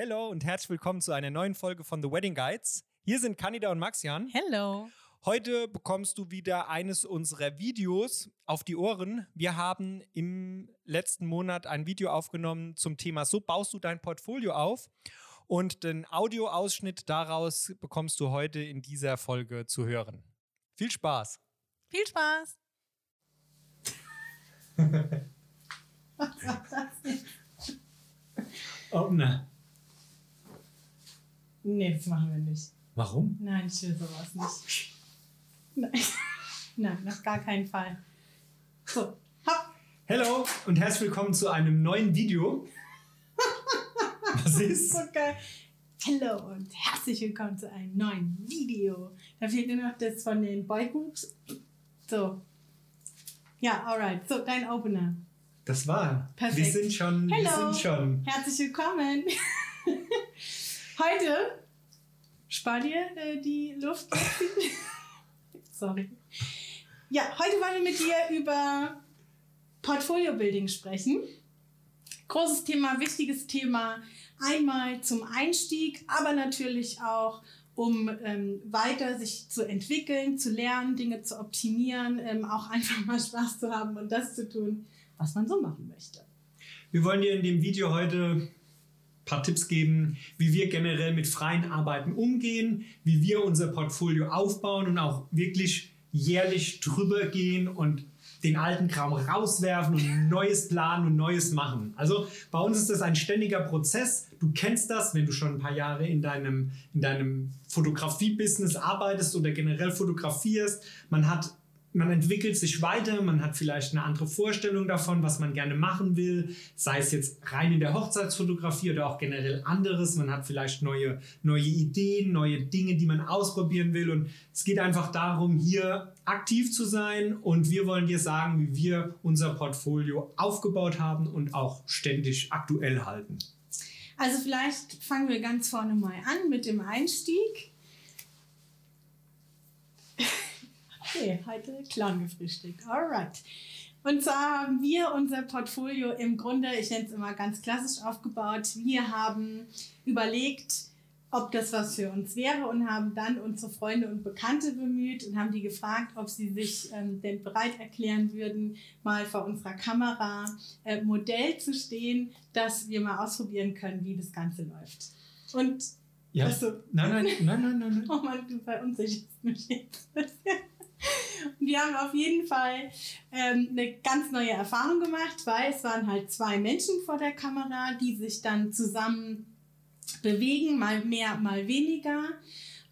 Hello und herzlich willkommen zu einer neuen Folge von The Wedding Guides. Hier sind Candida und Maxian. Hello. Heute bekommst du wieder eines unserer Videos auf die Ohren. Wir haben im letzten Monat ein Video aufgenommen zum Thema So baust du dein Portfolio auf. Und den Audioausschnitt daraus bekommst du heute in dieser Folge zu hören. Viel Spaß. Viel Spaß. Opener. Nee, das machen wir nicht. Warum? Nein, ich will sowas nicht. Nein, Nein auf gar keinen Fall. So, hopp. Hello und herzlich willkommen zu einem neuen Video. Was ist? So geil. Hallo und herzlich willkommen zu einem neuen Video. Da fehlt nur noch das von den Boygroups. So. Ja, alright. So, dein Opener. Das war. Perfekt. Wir sind schon. Hello. Wir sind schon. Herzlich willkommen. Heute spar dir äh, die Luft. Sorry. Ja, heute wollen wir mit dir über Portfolio Building sprechen. Großes Thema, wichtiges Thema. Einmal zum Einstieg, aber natürlich auch, um ähm, weiter sich zu entwickeln, zu lernen, Dinge zu optimieren, ähm, auch einfach mal Spaß zu haben und das zu tun, was man so machen möchte. Wir wollen dir in dem Video heute paar Tipps geben, wie wir generell mit freien Arbeiten umgehen, wie wir unser Portfolio aufbauen und auch wirklich jährlich drüber gehen und den alten Kram rauswerfen und Neues planen und Neues machen. Also bei uns ist das ein ständiger Prozess. Du kennst das, wenn du schon ein paar Jahre in deinem, in deinem Fotografie-Business arbeitest oder generell fotografierst. Man hat man entwickelt sich weiter, man hat vielleicht eine andere Vorstellung davon, was man gerne machen will, sei es jetzt rein in der Hochzeitsfotografie oder auch generell anderes. Man hat vielleicht neue, neue Ideen, neue Dinge, die man ausprobieren will. Und es geht einfach darum, hier aktiv zu sein. Und wir wollen dir sagen, wie wir unser Portfolio aufgebaut haben und auch ständig aktuell halten. Also vielleicht fangen wir ganz vorne mal an mit dem Einstieg. Okay, heute Clown gefrühstückt. Alright. Und zwar haben wir unser Portfolio im Grunde, ich nenne es immer ganz klassisch aufgebaut. Wir haben überlegt, ob das was für uns wäre und haben dann unsere Freunde und Bekannte bemüht und haben die gefragt, ob sie sich ähm, denn bereit erklären würden, mal vor unserer Kamera äh, Modell zu stehen, dass wir mal ausprobieren können, wie das Ganze läuft. Und Ja. also, Nein, nein, nein, nein, nein. nein. Oh Mann, du verunsicherst mich jetzt. Und wir haben auf jeden Fall ähm, eine ganz neue Erfahrung gemacht, weil es waren halt zwei Menschen vor der Kamera, die sich dann zusammen bewegen, mal mehr, mal weniger.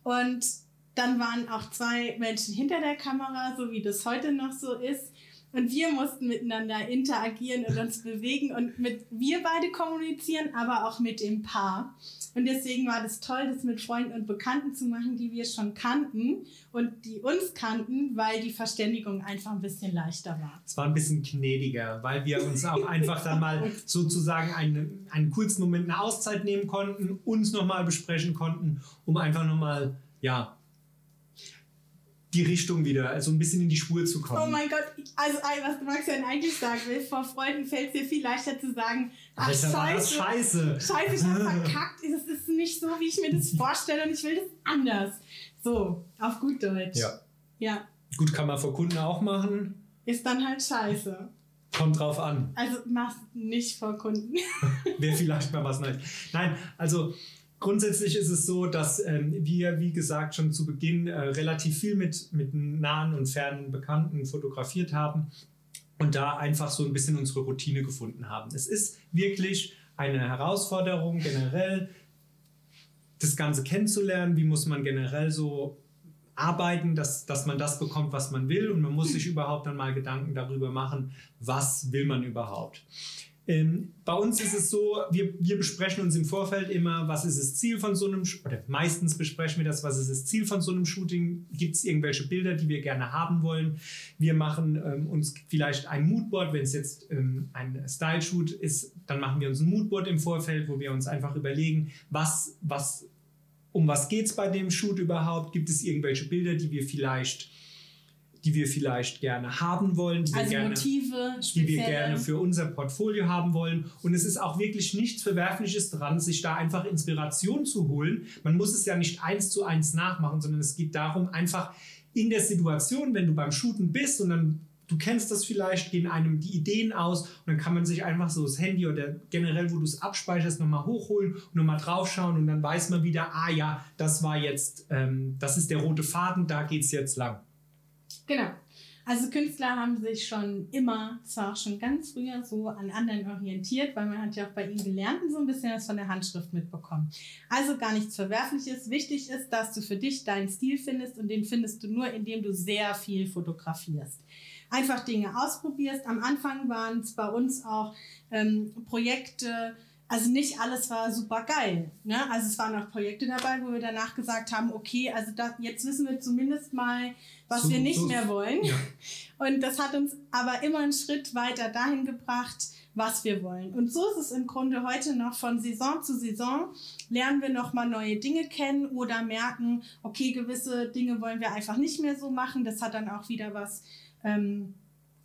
Und dann waren auch zwei Menschen hinter der Kamera, so wie das heute noch so ist. Und wir mussten miteinander interagieren und uns bewegen und mit wir beide kommunizieren, aber auch mit dem Paar. Und deswegen war das toll, das mit Freunden und Bekannten zu machen, die wir schon kannten und die uns kannten, weil die Verständigung einfach ein bisschen leichter war. Es war ein bisschen gnädiger, weil wir uns auch einfach dann mal sozusagen einen, einen kurzen Moment eine Auszeit nehmen konnten, uns nochmal besprechen konnten, um einfach nochmal, ja, die Richtung wieder, also ein bisschen in die Spur zu kommen. Oh mein Gott, also was Maxian eigentlich sagen will, vor Freunden fällt es dir viel leichter zu sagen, ach Alter, scheiße, scheiße. scheiße, ich hab verkackt, das ist nicht so, wie ich mir das vorstelle und ich will das anders. So, auf gut Deutsch. Ja. Ja, Gut, kann man vor Kunden auch machen. ist dann halt scheiße. Kommt drauf an. Also mach's nicht vor Kunden. Wäre vielleicht mal was Neues. Nein, also grundsätzlich ist es so, dass ähm, wir, wie gesagt, schon zu Beginn äh, relativ viel mit, mit nahen und fernen Bekannten fotografiert haben und da einfach so ein bisschen unsere Routine gefunden haben. Es ist wirklich eine Herausforderung generell, das Ganze kennenzulernen. Wie muss man generell so arbeiten, dass, dass man das bekommt, was man will. Und man muss sich überhaupt dann mal Gedanken darüber machen, was will man überhaupt. Ähm, bei uns ist es so, wir, wir besprechen uns im Vorfeld immer, was ist das Ziel von so einem, oder meistens besprechen wir das, was ist das Ziel von so einem Shooting, gibt es irgendwelche Bilder, die wir gerne haben wollen. Wir machen ähm, uns vielleicht ein Moodboard, wenn es jetzt ähm, ein Style-Shoot ist, dann machen wir uns ein Moodboard im Vorfeld, wo wir uns einfach überlegen, was, was um was geht es bei dem Shoot überhaupt? Gibt es irgendwelche Bilder, die wir vielleicht die wir vielleicht gerne haben wollen, die, also wir, gerne, Motive, die wir gerne für unser Portfolio haben wollen. Und es ist auch wirklich nichts Verwerfliches dran, sich da einfach Inspiration zu holen. Man muss es ja nicht eins zu eins nachmachen, sondern es geht darum, einfach in der Situation, wenn du beim Shooten bist und dann du kennst das vielleicht, gehen einem die Ideen aus und dann kann man sich einfach so das Handy oder generell, wo du es abspeicherst, nochmal hochholen und nochmal draufschauen und dann weiß man wieder, ah ja, das war jetzt, ähm, das ist der rote Faden, da geht es jetzt lang. Genau. Also Künstler haben sich schon immer, zwar schon ganz früher so an anderen orientiert, weil man hat ja auch bei ihnen gelernt und so ein bisschen das von der Handschrift mitbekommen. Also gar nichts Verwerfliches. Wichtig ist, dass du für dich deinen Stil findest und den findest du nur, indem du sehr viel fotografierst. Einfach Dinge ausprobierst. Am Anfang waren es bei uns auch ähm, Projekte, also nicht alles war super geil. Ne? Also es waren auch Projekte dabei, wo wir danach gesagt haben, okay, also da, jetzt wissen wir zumindest mal, was so, wir nicht so, mehr wollen. Ja. Und das hat uns aber immer einen Schritt weiter dahin gebracht, was wir wollen. Und so ist es im Grunde heute noch von Saison zu Saison. Lernen wir nochmal neue Dinge kennen oder merken, okay, gewisse Dinge wollen wir einfach nicht mehr so machen. Das hat dann auch wieder was ähm,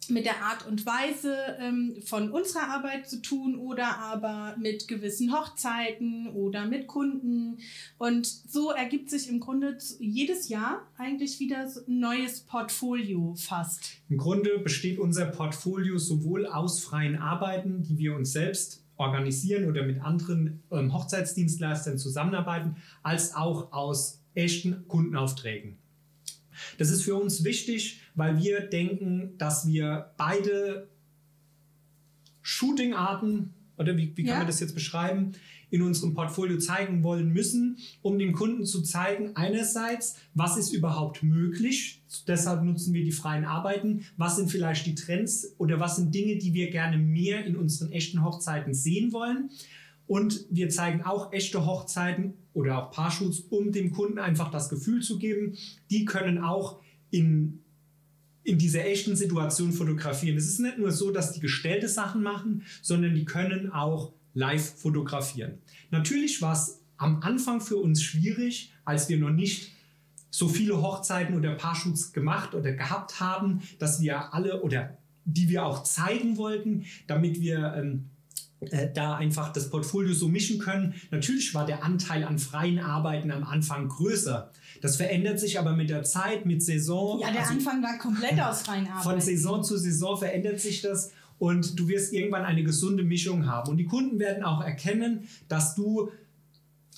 mit der Art und Weise ähm, von unserer Arbeit zu tun oder aber mit gewissen Hochzeiten oder mit Kunden. Und so ergibt sich im Grunde jedes Jahr eigentlich wieder ein neues Portfolio fast. Im Grunde besteht unser Portfolio sowohl aus freien Arbeiten, die wir uns selbst organisieren oder mit anderen ähm, Hochzeitsdienstleistern zusammenarbeiten, als auch aus echten Kundenaufträgen. Das ist für uns wichtig, weil wir denken, dass wir beide Shooting-Arten, oder wie, wie kann ja. man das jetzt beschreiben, in unserem Portfolio zeigen wollen müssen, um den Kunden zu zeigen, einerseits, was ist überhaupt möglich, deshalb nutzen wir die freien Arbeiten, was sind vielleicht die Trends oder was sind Dinge, die wir gerne mehr in unseren echten Hochzeiten sehen wollen. Und wir zeigen auch echte Hochzeiten oder auch Paarshoots, um dem Kunden einfach das Gefühl zu geben, die können auch in, in dieser echten Situation fotografieren. Es ist nicht nur so, dass die gestellte Sachen machen, sondern die können auch live fotografieren. Natürlich war es am Anfang für uns schwierig, als wir noch nicht so viele Hochzeiten oder Paarshoots gemacht oder gehabt haben, dass wir alle oder die wir auch zeigen wollten, damit wir ähm, äh, da einfach das Portfolio so mischen können. Natürlich war der Anteil an freien Arbeiten am Anfang größer. Das verändert sich aber mit der Zeit, mit Saison. Ja, der also Anfang war komplett aus freien Arbeiten. Von Saison zu Saison verändert sich das und du wirst irgendwann eine gesunde Mischung haben. Und die Kunden werden auch erkennen, dass du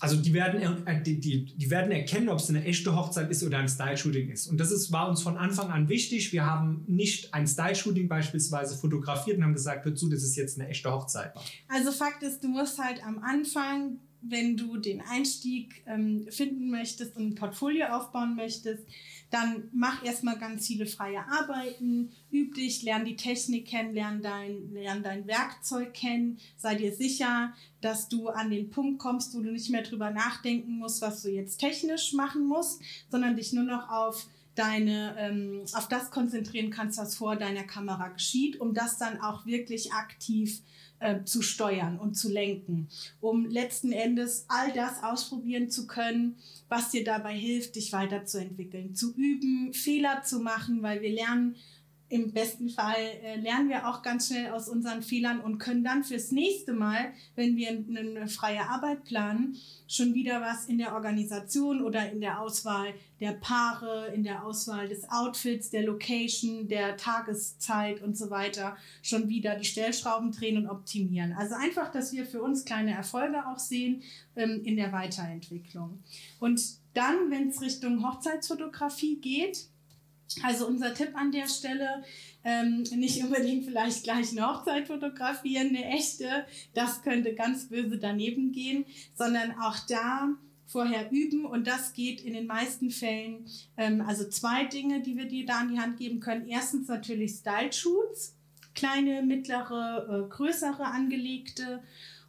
also die werden, äh, die, die, die werden erkennen, ob es eine echte Hochzeit ist oder ein Style-Shooting ist. Und das ist, war uns von Anfang an wichtig. Wir haben nicht ein Style-Shooting beispielsweise fotografiert und haben gesagt, hör zu, das ist jetzt eine echte Hochzeit. Also Fakt ist, du musst halt am Anfang, wenn du den Einstieg ähm, finden möchtest und ein Portfolio aufbauen möchtest, dann mach erstmal ganz viele freie Arbeiten, üb dich, lern die Technik kennen, lern dein, lern dein Werkzeug kennen, sei dir sicher, dass du an den Punkt kommst, wo du nicht mehr drüber nachdenken musst, was du jetzt technisch machen musst, sondern dich nur noch auf deine, ähm, auf das konzentrieren kannst, was vor deiner Kamera geschieht, um das dann auch wirklich aktiv äh, zu steuern und zu lenken, um letzten Endes all das ausprobieren zu können, was dir dabei hilft, dich weiterzuentwickeln, zu üben, Fehler zu machen, weil wir lernen im besten Fall äh, lernen wir auch ganz schnell aus unseren Fehlern und können dann fürs nächste Mal, wenn wir eine freie Arbeit planen, schon wieder was in der Organisation oder in der Auswahl der Paare, in der Auswahl des Outfits, der Location, der Tageszeit und so weiter schon wieder die Stellschrauben drehen und optimieren. Also einfach, dass wir für uns kleine Erfolge auch sehen ähm, in der Weiterentwicklung. Und dann, wenn es Richtung Hochzeitsfotografie geht, also unser Tipp an der Stelle, ähm, nicht unbedingt vielleicht gleich eine Hochzeit fotografieren, eine echte, das könnte ganz böse daneben gehen, sondern auch da vorher üben und das geht in den meisten Fällen, ähm, also zwei Dinge, die wir dir da an die Hand geben können. Erstens natürlich Style-Shoots, kleine, mittlere, äh, größere angelegte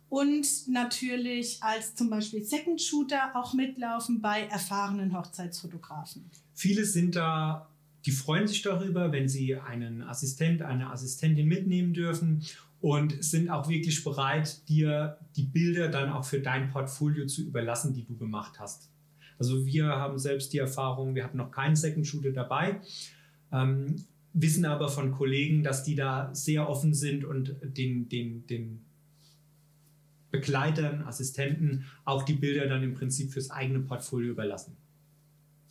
und natürlich als zum Beispiel Second Shooter auch mitlaufen bei erfahrenen Hochzeitsfotografen. Viele sind da die freuen sich darüber, wenn sie einen Assistent, eine Assistentin mitnehmen dürfen und sind auch wirklich bereit, dir die Bilder dann auch für dein Portfolio zu überlassen, die du gemacht hast. Also wir haben selbst die Erfahrung, wir hatten noch keinen Second Shooter dabei. Ähm, wissen aber von Kollegen, dass die da sehr offen sind und den, den, den Begleitern, Assistenten auch die Bilder dann im Prinzip fürs eigene Portfolio überlassen.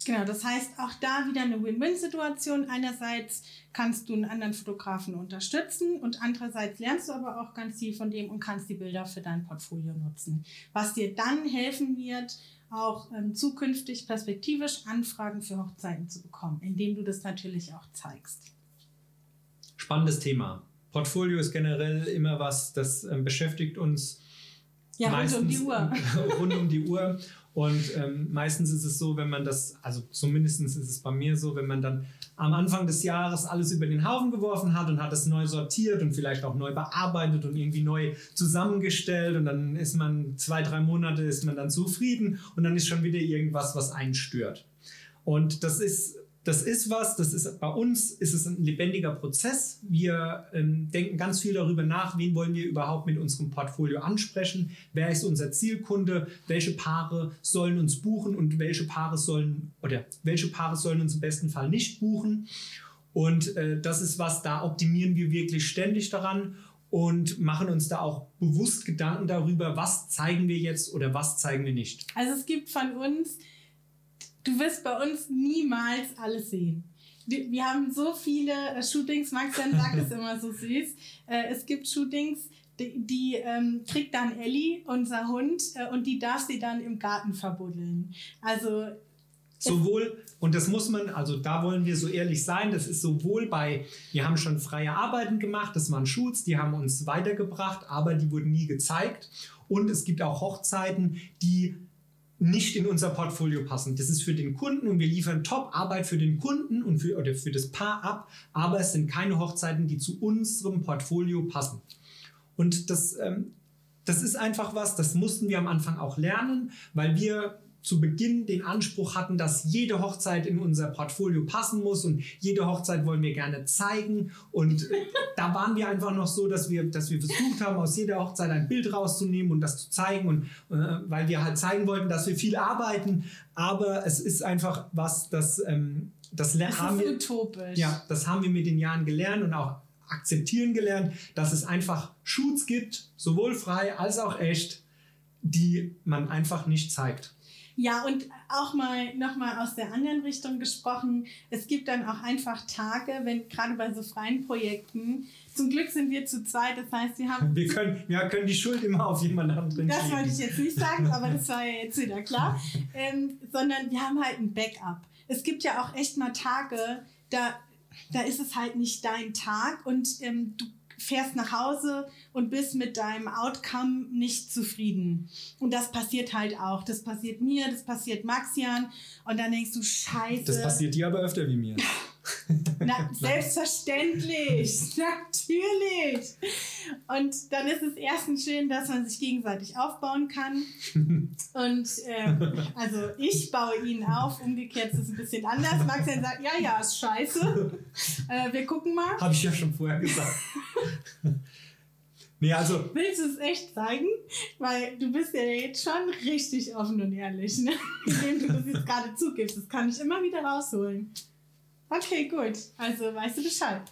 Genau, das heißt auch da wieder eine Win-Win-Situation. Einerseits kannst du einen anderen Fotografen unterstützen und andererseits lernst du aber auch ganz viel von dem und kannst die Bilder für dein Portfolio nutzen. Was dir dann helfen wird, auch ähm, zukünftig perspektivisch Anfragen für Hochzeiten zu bekommen, indem du das natürlich auch zeigst. Spannendes Thema. Portfolio ist generell immer was, das ähm, beschäftigt uns. Ja, rund um die Uhr. rund um die Uhr. Und ähm, meistens ist es so, wenn man das, also zumindest ist es bei mir so, wenn man dann am Anfang des Jahres alles über den Haufen geworfen hat und hat es neu sortiert und vielleicht auch neu bearbeitet und irgendwie neu zusammengestellt und dann ist man zwei, drei Monate ist man dann zufrieden und dann ist schon wieder irgendwas, was einen stört. Und das ist das ist was, das ist bei uns ist es ein lebendiger Prozess. Wir ähm, denken ganz viel darüber nach, wen wollen wir überhaupt mit unserem Portfolio ansprechen, wer ist unser Zielkunde, welche Paare sollen uns buchen und welche Paare sollen oder welche Paare sollen uns im besten Fall nicht buchen. Und äh, das ist was, da optimieren wir wirklich ständig daran und machen uns da auch bewusst Gedanken darüber, was zeigen wir jetzt oder was zeigen wir nicht. Also es gibt von uns du wirst bei uns niemals alles sehen. Wir haben so viele äh, Shootings, Max dann sagt es immer so süß. Äh, es gibt Shootings, die, die ähm, kriegt dann Ellie, unser Hund, äh, und die darf sie dann im Garten verbuddeln. Also Sowohl, und das muss man, also da wollen wir so ehrlich sein, das ist sowohl bei, wir haben schon freie Arbeiten gemacht, das waren Shoots, die haben uns weitergebracht, aber die wurden nie gezeigt. Und es gibt auch Hochzeiten, die nicht in unser Portfolio passen. Das ist für den Kunden und wir liefern Top-Arbeit für den Kunden und für, oder für das Paar ab, aber es sind keine Hochzeiten, die zu unserem Portfolio passen. Und das, ähm, das ist einfach was, das mussten wir am Anfang auch lernen, weil wir zu Beginn den Anspruch hatten, dass jede Hochzeit in unser Portfolio passen muss und jede Hochzeit wollen wir gerne zeigen. Und da waren wir einfach noch so, dass wir, dass wir versucht haben, aus jeder Hochzeit ein Bild rauszunehmen und das zu zeigen. Und äh, weil wir halt zeigen wollten, dass wir viel arbeiten, aber es ist einfach was, das, ähm, das, das haben wir, utopisch. Ja, das haben wir mit den Jahren gelernt und auch akzeptieren gelernt, dass es einfach Shoots gibt, sowohl frei als auch echt, die man einfach nicht zeigt. Ja, und auch mal nochmal aus der anderen Richtung gesprochen. Es gibt dann auch einfach Tage, wenn gerade bei so freien Projekten, zum Glück sind wir zu zweit, das heißt, wir haben. Wir können, wir können die Schuld immer auf jemand anderen Das wollte ich jetzt nicht sagen, aber das war ja jetzt wieder klar. Ähm, sondern wir haben halt ein Backup. Es gibt ja auch echt mal Tage, da, da ist es halt nicht dein Tag und ähm, du fährst nach Hause und bist mit deinem Outcome nicht zufrieden. Und das passiert halt auch. Das passiert mir, das passiert Maxian. Und dann denkst du, scheiße. Das passiert dir aber öfter wie mir. Na, selbstverständlich, natürlich. Und dann ist es erstens schön, dass man sich gegenseitig aufbauen kann. Und ähm, also ich baue ihn auf, umgekehrt ist es ein bisschen anders. Maxian sagt, ja, ja, ist scheiße. Äh, wir gucken mal. Habe ich ja schon vorher gesagt. Nee, also. Willst du es echt zeigen? Weil du bist ja jetzt schon richtig offen und ehrlich, ne? indem du das jetzt gerade zugibst. Das kann ich immer wieder rausholen. Okay, gut. Also weißt du Bescheid.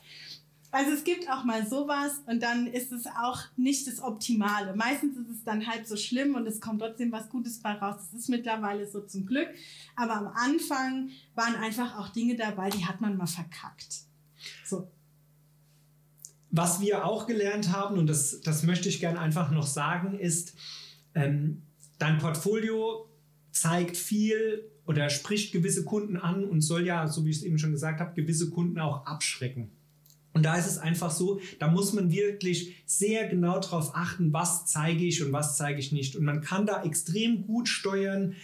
Also es gibt auch mal sowas und dann ist es auch nicht das Optimale. Meistens ist es dann halt so schlimm und es kommt trotzdem was Gutes bei raus. Das ist mittlerweile so zum Glück. Aber am Anfang waren einfach auch Dinge dabei, die hat man mal verkackt. So. Was wir auch gelernt haben, und das, das möchte ich gerne einfach noch sagen, ist, ähm, dein Portfolio zeigt viel oder spricht gewisse Kunden an und soll ja, so wie ich es eben schon gesagt habe, gewisse Kunden auch abschrecken. Und da ist es einfach so, da muss man wirklich sehr genau darauf achten, was zeige ich und was zeige ich nicht. Und man kann da extrem gut steuern,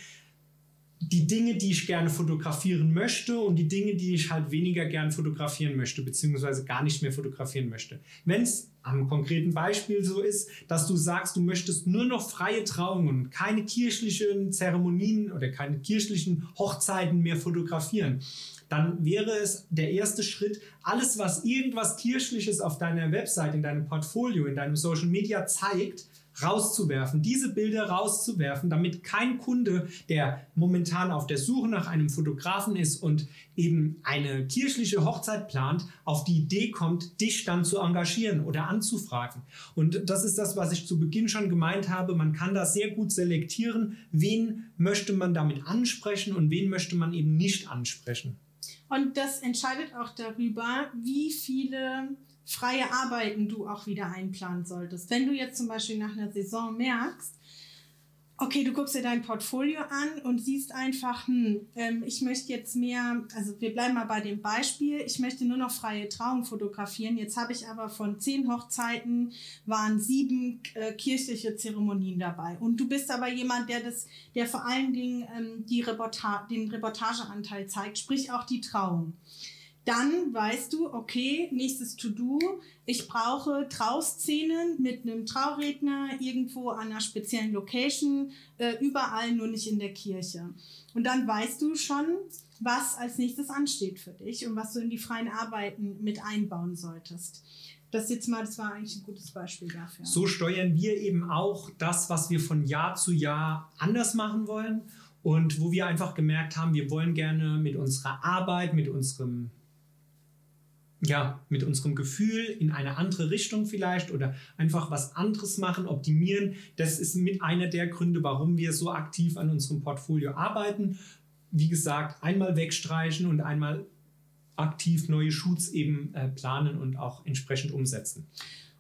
die Dinge, die ich gerne fotografieren möchte und die Dinge, die ich halt weniger gern fotografieren möchte, beziehungsweise gar nicht mehr fotografieren möchte. Wenn es am konkreten Beispiel so ist, dass du sagst, du möchtest nur noch freie Trauungen, keine kirchlichen Zeremonien oder keine kirchlichen Hochzeiten mehr fotografieren, dann wäre es der erste Schritt, alles, was irgendwas Kirchliches auf deiner Website, in deinem Portfolio, in deinem Social Media zeigt, rauszuwerfen, diese Bilder rauszuwerfen, damit kein Kunde, der momentan auf der Suche nach einem Fotografen ist und eben eine kirchliche Hochzeit plant, auf die Idee kommt, dich dann zu engagieren oder anzufragen. Und das ist das, was ich zu Beginn schon gemeint habe. Man kann da sehr gut selektieren, wen möchte man damit ansprechen und wen möchte man eben nicht ansprechen. Und das entscheidet auch darüber, wie viele freie Arbeiten du auch wieder einplanen solltest. Wenn du jetzt zum Beispiel nach einer Saison merkst, okay, du guckst dir dein Portfolio an und siehst einfach, hm, ähm, ich möchte jetzt mehr, also wir bleiben mal bei dem Beispiel, ich möchte nur noch freie Trauung fotografieren. Jetzt habe ich aber von zehn Hochzeiten waren sieben äh, kirchliche Zeremonien dabei. Und du bist aber jemand, der das, der vor allen Dingen ähm, die Reporta den Reportageanteil zeigt, sprich auch die Trauung dann weißt du, okay, nächstes To-Do, ich brauche Trauszenen mit einem Trauredner irgendwo an einer speziellen Location, äh, überall, nur nicht in der Kirche. Und dann weißt du schon, was als nächstes ansteht für dich und was du in die freien Arbeiten mit einbauen solltest. Das jetzt mal, das war eigentlich ein gutes Beispiel dafür. So steuern wir eben auch das, was wir von Jahr zu Jahr anders machen wollen und wo wir einfach gemerkt haben, wir wollen gerne mit unserer Arbeit, mit unserem ja, mit unserem Gefühl in eine andere Richtung vielleicht oder einfach was anderes machen, optimieren. Das ist mit einer der Gründe, warum wir so aktiv an unserem Portfolio arbeiten. Wie gesagt, einmal wegstreichen und einmal aktiv neue Shoots eben äh, planen und auch entsprechend umsetzen.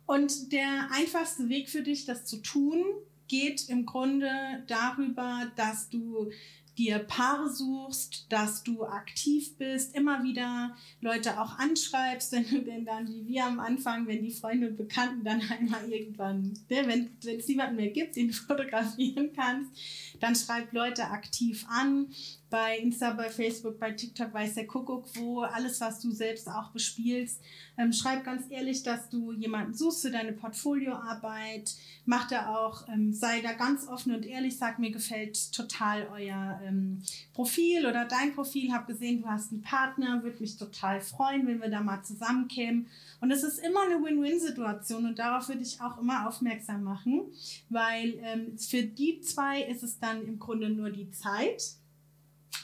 Und der einfachste Weg für dich, das zu tun, geht im Grunde darüber, dass du dir Paare suchst, dass du aktiv bist, immer wieder Leute auch anschreibst, wenn du denn dann, wie wir am Anfang, wenn die Freunde und Bekannten dann einmal irgendwann, ne, wenn, es niemanden mehr gibt, den du fotografieren kannst, dann schreib Leute aktiv an bei Insta, bei Facebook, bei TikTok weiß der Kuckuck, wo alles, was du selbst auch bespielst. Ähm, schreib ganz ehrlich, dass du jemanden suchst für deine Portfolioarbeit. Mach da auch, ähm, sei da ganz offen und ehrlich, sag mir gefällt total euer ähm, Profil oder dein Profil. Hab gesehen, du hast einen Partner, würde mich total freuen, wenn wir da mal zusammenkämen. Und es ist immer eine Win-Win-Situation und darauf würde ich auch immer aufmerksam machen, weil ähm, für die zwei ist es dann im Grunde nur die Zeit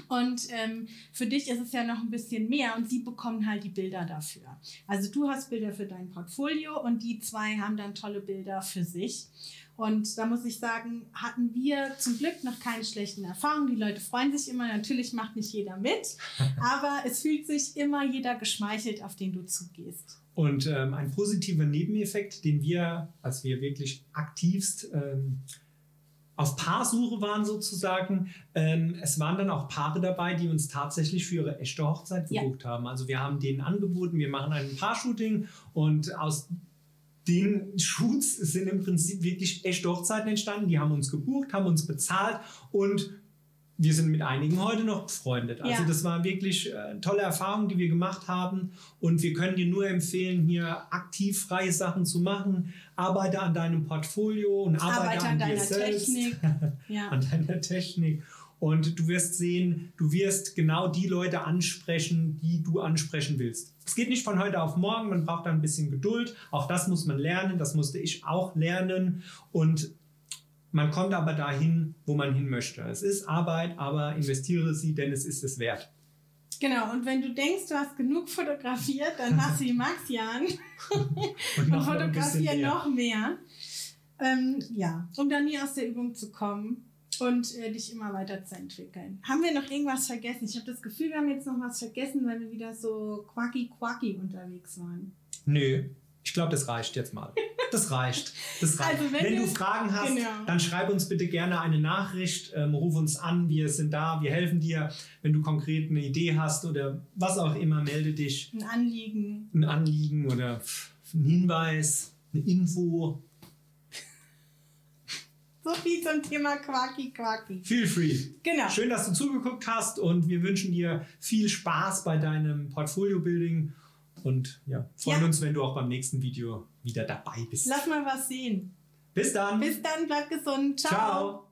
und ähm, für dich ist es ja noch ein bisschen mehr und sie bekommen halt die Bilder dafür. Also du hast Bilder für dein Portfolio und die zwei haben dann tolle Bilder für sich. Und da muss ich sagen, hatten wir zum Glück noch keine schlechten Erfahrungen. Die Leute freuen sich immer. Natürlich macht nicht jeder mit, aber es fühlt sich immer jeder geschmeichelt, auf den du zugehst. Und ähm, ein positiver Nebeneffekt, den wir, als wir wirklich aktivst ähm, auf Paarsuche waren sozusagen. Ähm, es waren dann auch Paare dabei, die uns tatsächlich für ihre echte Hochzeit gebucht ja. haben. Also wir haben denen angeboten, wir machen ein Paar-Shooting und aus den Shoots sind im Prinzip wirklich echte Hochzeiten entstanden. Die haben uns gebucht, haben uns bezahlt und wir sind mit einigen heute noch befreundet. Also ja. das war wirklich äh, tolle Erfahrung, die wir gemacht haben. Und wir können dir nur empfehlen, hier aktiv freie Sachen zu machen. Arbeite an deinem Portfolio und arbeite, arbeite an, an deiner selbst, Technik. ja. an deiner Technik. Und du wirst sehen, du wirst genau die Leute ansprechen, die du ansprechen willst. Es geht nicht von heute auf morgen, man braucht da ein bisschen Geduld. Auch das muss man lernen, das musste ich auch lernen. Und man kommt aber dahin, wo man hin möchte. Es ist Arbeit, aber investiere sie, denn es ist es wert. Genau, und wenn du denkst, du hast genug fotografiert, dann mach sie Maxian und, und fotografiere noch mehr. Ähm, ja, um dann nie aus der Übung zu kommen und äh, dich immer weiterzuentwickeln. Haben wir noch irgendwas vergessen? Ich habe das Gefühl, wir haben jetzt noch was vergessen, weil wir wieder so quacky quacky unterwegs waren. Nö, ich glaube, das reicht jetzt mal. Das reicht. Das reicht. Also wenn, wenn du Fragen hast, genau. dann schreib uns bitte gerne eine Nachricht, ähm, ruf uns an, wir sind da, wir helfen dir. Wenn du konkret eine Idee hast oder was auch immer, melde dich. Ein Anliegen. Ein Anliegen oder ein Hinweis, eine Info. So viel zum Thema Quaki Quaki. Feel free. Genau. Schön, dass du zugeguckt hast und wir wünschen dir viel Spaß bei deinem Portfolio-Building und ja, freuen ja. uns, wenn du auch beim nächsten Video wieder dabei bist. Lass mal was sehen. Bis dann. Bis dann, bleib gesund. Ciao. Ciao.